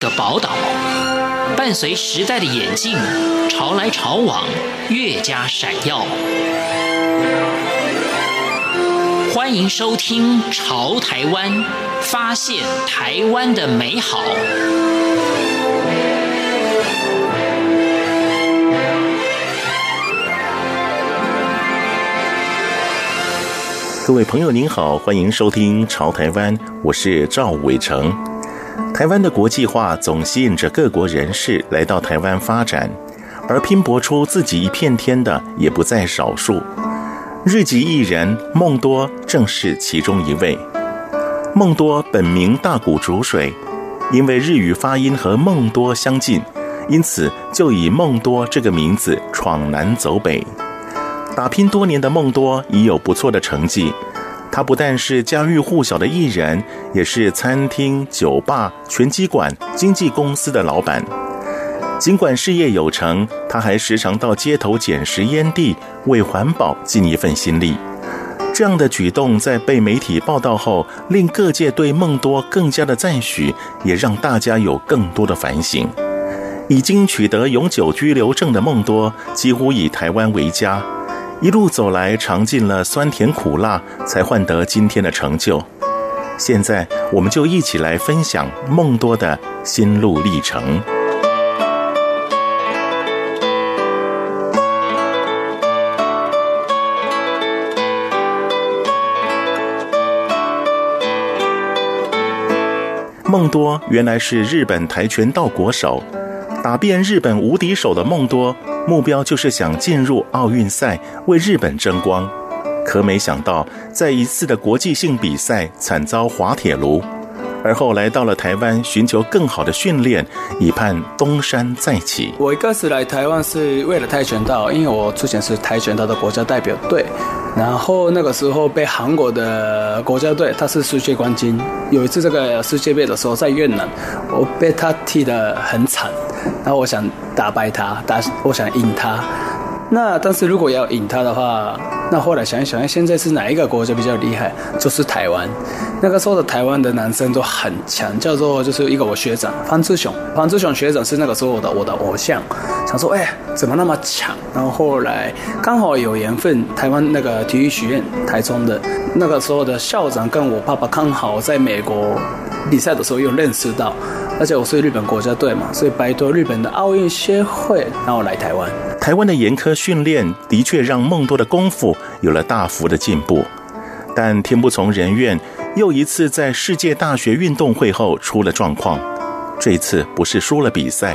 的宝岛，伴随时代的演进，潮来潮往，越加闪耀。欢迎收听《潮台湾》，发现台湾的美好。各位朋友您好，欢迎收听《潮台湾》，我是赵伟成。台湾的国际化总吸引着各国人士来到台湾发展，而拼搏出自己一片天的也不在少数。日籍艺人梦多正是其中一位。梦多本名大谷竹水，因为日语发音和梦多相近，因此就以梦多这个名字闯南走北。打拼多年的梦多已有不错的成绩，他不但是家喻户晓的艺人，也是餐厅、酒吧、拳击馆、经纪公司的老板。尽管事业有成，他还时常到街头捡拾烟蒂，为环保尽一份心力。这样的举动在被媒体报道后，令各界对梦多更加的赞许，也让大家有更多的反省。已经取得永久居留证的梦多，几乎以台湾为家。一路走来，尝尽了酸甜苦辣，才换得今天的成就。现在，我们就一起来分享梦多的心路历程。梦多原来是日本跆拳道国手，打遍日本无敌手的梦多。目标就是想进入奥运赛，为日本争光。可没想到，在一次的国际性比赛惨遭滑铁卢，而后来到了台湾，寻求更好的训练，以盼东山再起。我一开始来台湾是为了跆拳道，因为我之前是跆拳道的国家代表队。然后那个时候被韩国的国家队，他是世界冠军。有一次这个世界杯的时候在越南，我被他踢得很惨。然后我想打败他，打我想赢他。那但是如果要赢他的话，那后来想一想，现在是哪一个国家比较厉害？就是台湾。那个时候的台湾的男生都很强，叫做就是一个我学长方志雄，方志雄学长是那个时候的我的偶像。想说，哎，怎么那么强？然后后来刚好有缘分，台湾那个体育学院台中的那个时候的校长跟我爸爸刚好在美国比赛的时候又认识到。而且我是日本国家队嘛，所以拜托日本的奥运协会让我来台湾。台湾的严苛训练的确让梦多的功夫有了大幅的进步，但天不从人愿，又一次在世界大学运动会后出了状况。这次不是输了比赛，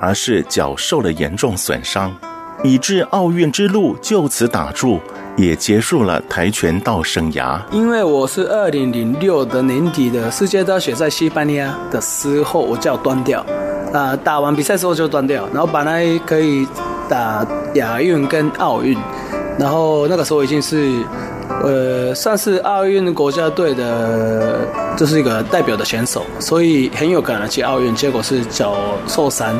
而是脚受了严重损伤，以致奥运之路就此打住。也结束了跆拳道生涯。因为我是二零零六的年底的世界大学在西班牙的时候，我就要断掉。啊、呃，打完比赛之后就断掉，然后本来可以打亚运跟奥运，然后那个时候已经是，呃，算是奥运国家队的，就是一个代表的选手，所以很有可能去奥运。结果是脚受伤，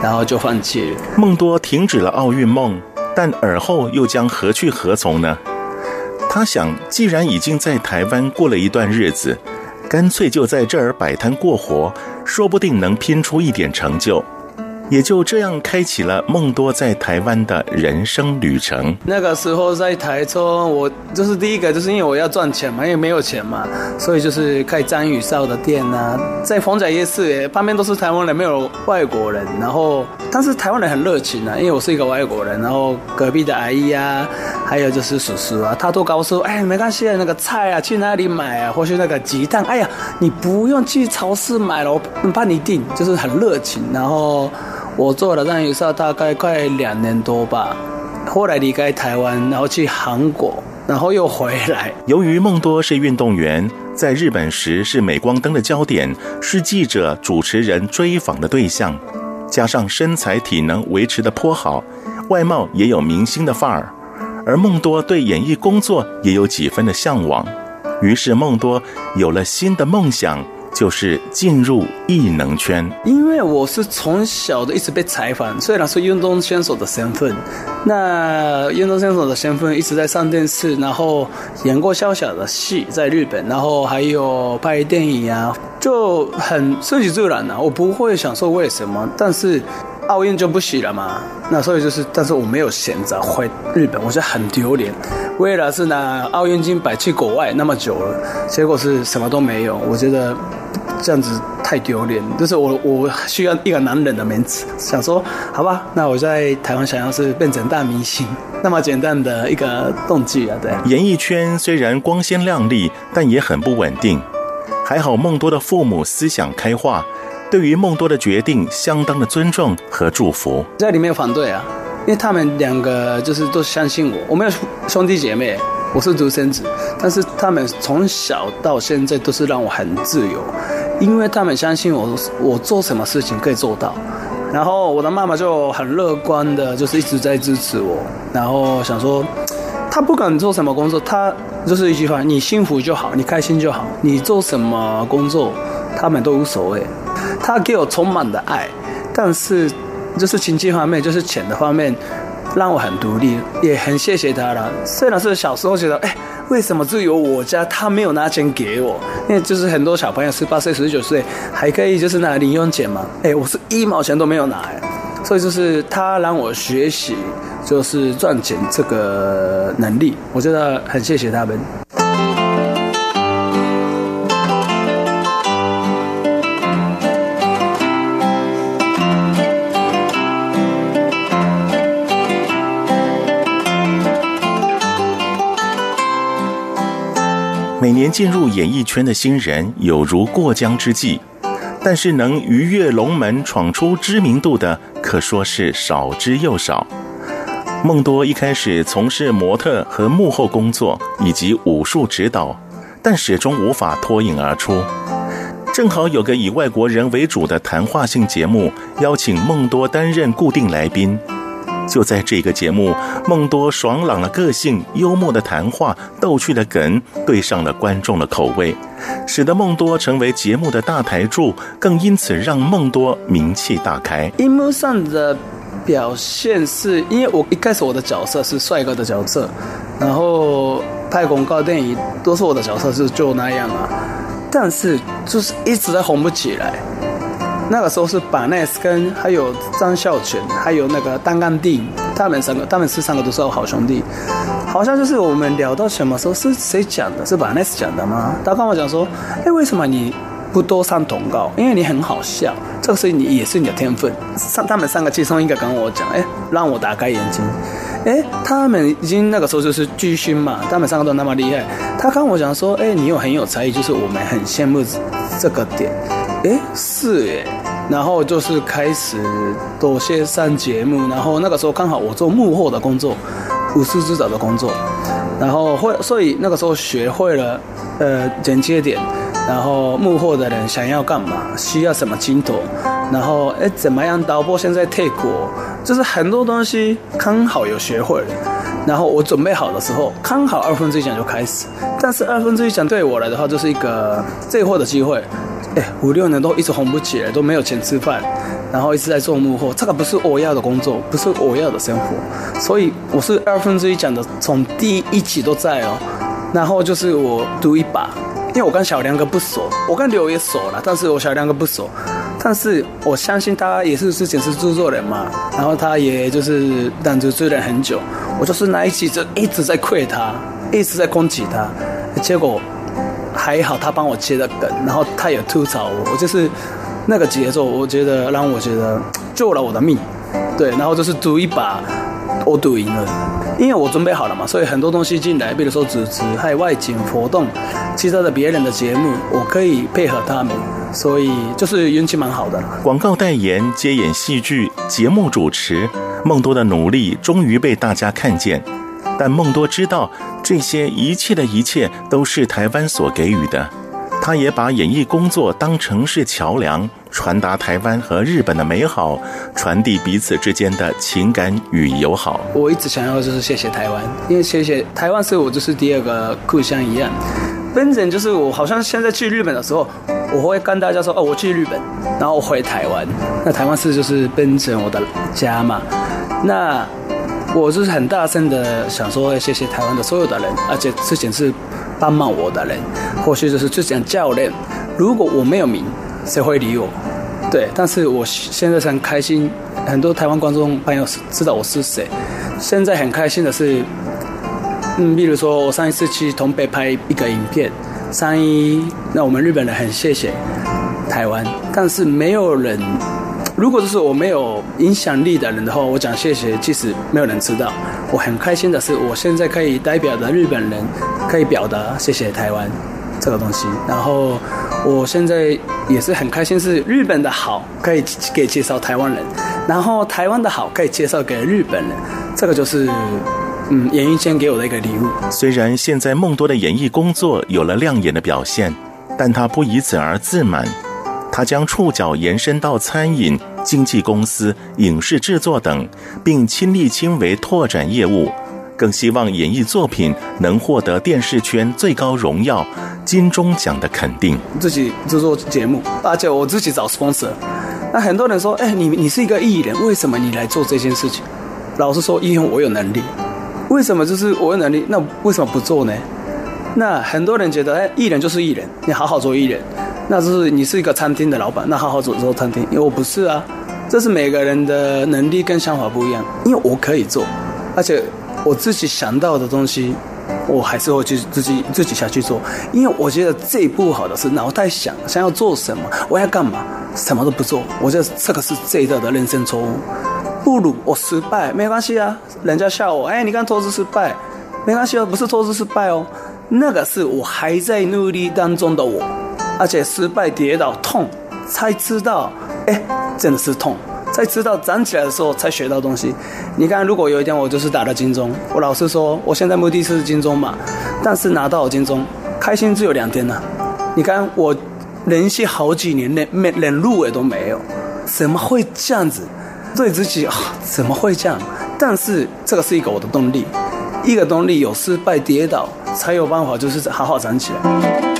然后就放弃了。梦多停止了奥运梦。但尔后又将何去何从呢？他想，既然已经在台湾过了一段日子，干脆就在这儿摆摊过活，说不定能拼出一点成就。也就这样开启了梦多在台湾的人生旅程。那个时候在台中，我就是第一个，就是因为我要赚钱嘛，因为没有钱嘛，所以就是开张宇少的店啊，在逢甲夜市，旁边都是台湾人，没有外国人。然后，但是台湾人很热情啊，因为我是一个外国人。然后隔壁的阿姨啊，还有就是叔叔啊，他都告诉我，哎，没关系，那个菜啊，去哪里买啊？或是那个鸡蛋，哎呀，你不用去超市买了，我帮你订，就是很热情。然后。我做了张宇少大概快两年多吧，后来离开台湾，然后去韩国，然后又回来。由于梦多是运动员，在日本时是镁光灯的焦点，是记者、主持人追访的对象，加上身材体能维持得颇好，外貌也有明星的范儿，而梦多对演艺工作也有几分的向往，于是梦多有了新的梦想。就是进入异能圈。因为我是从小的一直被采访，虽然是运动选手的身份，那运动选手的身份一直在上电视，然后演过小小的戏在日本，然后还有拍电影啊，就很顺其自然的、我不会想说为什么，但是。奥运就不行了嘛，那所以就是，但是我没有选择回日本，我觉得很丢脸。为了是拿奥运金摆去国外那么久了，结果是什么都没有，我觉得这样子太丢脸。就是我我需要一个男人的面子，想说好吧，那我在台湾想要是变成大明星，那么简单的一个动机啊，对。演艺圈虽然光鲜亮丽，但也很不稳定。还好梦多的父母思想开化。对于梦多的决定，相当的尊重和祝福，在里面反对啊，因为他们两个就是都相信我，我没有兄弟姐妹，我是独生子，但是他们从小到现在都是让我很自由，因为他们相信我，我做什么事情可以做到，然后我的妈妈就很乐观的，就是一直在支持我，然后想说，他不管做什么工作，他就是一句话，你幸福就好，你开心就好，你做什么工作，他们都无所谓。他给我充满的爱，但是就是经济方面，就是钱的方面，让我很独立，也很谢谢他了。虽然是小时候觉得，哎，为什么只有我家他没有拿钱给我？因为就是很多小朋友十八岁、十九岁还可以就是拿零用钱嘛，哎，我是一毛钱都没有拿，所以就是他让我学习就是赚钱这个能力，我觉得很谢谢他们。年进入演艺圈的新人有如过江之鲫，但是能鱼跃龙门闯出知名度的可说是少之又少。梦多一开始从事模特和幕后工作以及武术指导，但始终无法脱颖而出。正好有个以外国人为主的谈话性节目，邀请梦多担任固定来宾。就在这个节目，梦多爽朗的个性、幽默的谈话、逗趣的梗，对上了观众的口味，使得梦多成为节目的大台柱，更因此让梦多名气大开。荧幕上的表现是因为我一开始我的角色是帅哥的角色，然后拍广告电影都是我的角色是就那样啊，但是就是一直在红不起来。那个时候是把奈斯跟还有张孝全，还有那个单干弟，他们三个，他们是三个都是我好兄弟。好像就是我们聊到什么时候是谁讲的？是把奈斯讲的吗？他跟我讲说，哎，为什么你不多上通告？因为你很好笑，这个是你也是你的天分。上他们三个其中一个跟我讲，哎，让我打开眼睛。哎，他们已经那个时候就是巨星嘛，他们三个都那么厉害。他跟我讲说，哎，你有很有才艺，就是我们很羡慕这个点。哎，是哎，然后就是开始多些上节目，然后那个时候刚好我做幕后的工作，武术指导的工作，然后会所以那个时候学会了呃剪接点，然后幕后的人想要干嘛，需要什么镜头，然后哎怎么样导播现在退国，就是很多东西刚好有学会了，然后我准备好的时候，刚好二分之一奖就开始，但是二分之一奖对我来的话就是一个最后的机会。哎，五六年都一直红不起来，都没有钱吃饭，然后一直在做幕后，这个不是我要的工作，不是我要的生活，所以我是二分之一讲的，从第一集都在哦，然后就是我赌一把，因为我跟小梁哥不熟，我跟刘也熟了，但是我小梁哥不熟，但是我相信他也是之前是制作人嘛，然后他也就是当制作人很久，我就是那一期就一直在亏他，一直在攻击他，结果。还好他帮我接了梗，然后他也吐槽我，我就是那个节奏，我觉得让我觉得救了我的命，对，然后就是赌一把，我赌赢了，因为我准备好了嘛，所以很多东西进来，比如说主持还有外景活动，其他的别人的节目，我可以配合他们，所以就是运气蛮好的。广告代言、接演戏剧、节目主持，梦多的努力终于被大家看见。但梦多知道，这些一切的一切都是台湾所给予的。他也把演艺工作当成是桥梁，传达台湾和日本的美好，传递彼此之间的情感与友好。我一直想要就是谢谢台湾，因为谢谢台湾是我就是第二个故乡一样。本身就是我好像现在去日本的时候，我会跟大家说，哦，我去日本，然后我回台湾，那台湾是就是变成我的家嘛。那我就是很大声的想说，谢谢台湾的所有的人，而且之前是帮忙我的人，或许就是之前教练，如果我没有名，谁会理我？对，但是我现在很开心，很多台湾观众朋友知道我是谁。现在很开心的是，嗯，比如说我上一次去东北拍一个影片，三一，那我们日本人很谢谢台湾，但是没有人，如果就是我没有影响力的人的话，我讲谢谢，即使没有人知道。我很开心的是，我现在可以代表的日本人，可以表达谢谢台湾这个东西，然后。我现在也是很开心，是日本的好可以给介绍台湾人，然后台湾的好可以介绍给日本人，这个就是嗯演艺圈给我的一个礼物。虽然现在梦多的演艺工作有了亮眼的表现，但他不以此而自满，他将触角延伸到餐饮、经纪公司、影视制作等，并亲力亲为拓展业务。更希望演艺作品能获得电视圈最高荣耀金钟奖的肯定。自己制作节目，而且我自己找 sponsor。那很多人说：“哎，你你是一个艺人，为什么你来做这件事情？”老实说，因为我有能力。为什么就是我有能力？那为什么不做呢？那很多人觉得：“哎，艺人就是艺人，你好好做艺人。”那是你是一个餐厅的老板，那好好做做餐厅。因为我不是啊，这是每个人的能力跟想法不一样。因为我可以做，而且。我自己想到的东西，我还是会去自己自己下去做，因为我觉得最不好的是脑袋想想要做什么，我要干嘛，什么都不做，我觉得这个是最大的人生错误。不如我失败没关系啊，人家笑我，哎，你看投资失败，没关系哦，不是投资失败哦，那个是我还在努力当中的我，而且失败跌倒痛才知道，哎，真的是痛。才知道站起来的时候才学到东西。你看，如果有一天我就是打了金钟，我老实说，我现在目的是金钟嘛，但是拿到金钟，开心只有两天呐。你看我连续好几年连没连入围都没有，怎么会这样子？对自己啊，怎么会这样？但是这个是一个我的动力，一个动力有失败跌倒，才有办法就是好好站起来。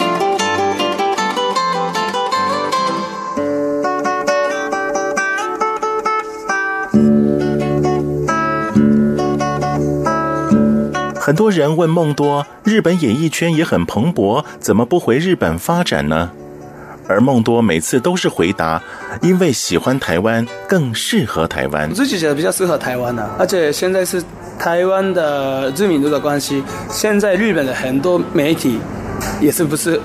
很多人问梦多，日本演艺圈也很蓬勃，怎么不回日本发展呢？而梦多每次都是回答，因为喜欢台湾，更适合台湾。我自己觉得比较适合台湾呢、而且现在是台湾的知名度的关系，现在日本的很多媒体也是不是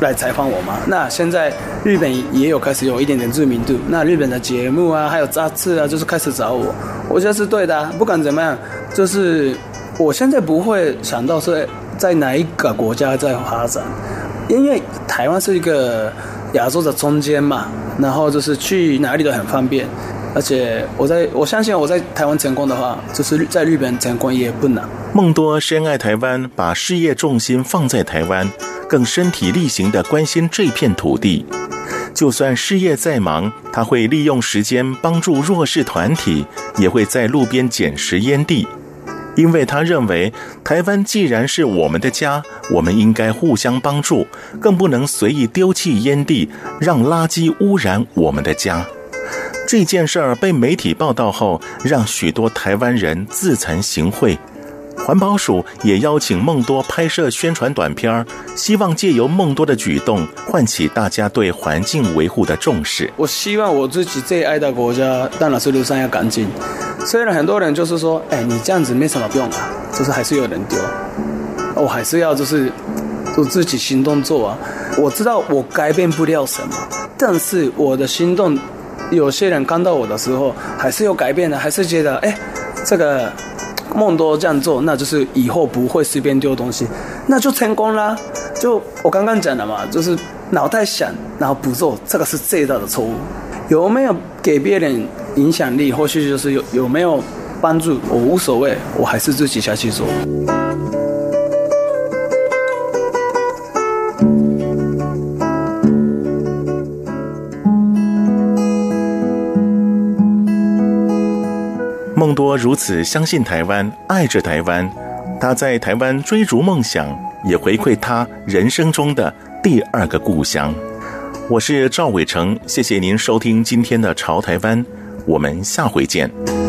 来采访我吗？那现在日本也有开始有一点点知名度，那日本的节目啊，还有杂志啊，就是开始找我，我觉得是对的、不管怎么样，就是。我现在不会想到是在哪一个国家在发展，因为台湾是一个亚洲的中间嘛，然后就是去哪里都很方便，而且我在我相信我在台湾成功的话，就是在日本成功也不难。梦多深爱台湾，把事业重心放在台湾，更身体力行的关心这片土地。就算事业再忙，他会利用时间帮助弱势团体，也会在路边捡拾烟蒂。因为他认为，台湾既然是我们的家，我们应该互相帮助，更不能随意丢弃烟蒂，让垃圾污染我们的家。这件事儿被媒体报道后，让许多台湾人自惭形秽。环保署也邀请梦多拍摄宣传短片，希望借由梦多的举动，唤起大家对环境维护的重视。我希望我自己最爱的国家，当然是路上要干净。虽然很多人就是说，哎，你这样子没什么用啊，就是还是有人丢。我还是要就是，就自己行动做啊。我知道我改变不了什么，但是我的行动，有些人看到我的时候，还是有改变的，还是觉得，哎，这个。梦多这样做，那就是以后不会随便丢东西，那就成功啦。就我刚刚讲的嘛，就是脑袋想，然后不做，这个是最大的错误。有没有给别人影响力，或许就是有有没有帮助，我无所谓，我还是自己下去做。梦多如此相信台湾，爱着台湾，他在台湾追逐梦想，也回馈他人生中的第二个故乡。我是赵伟成，谢谢您收听今天的《潮台湾》，我们下回见。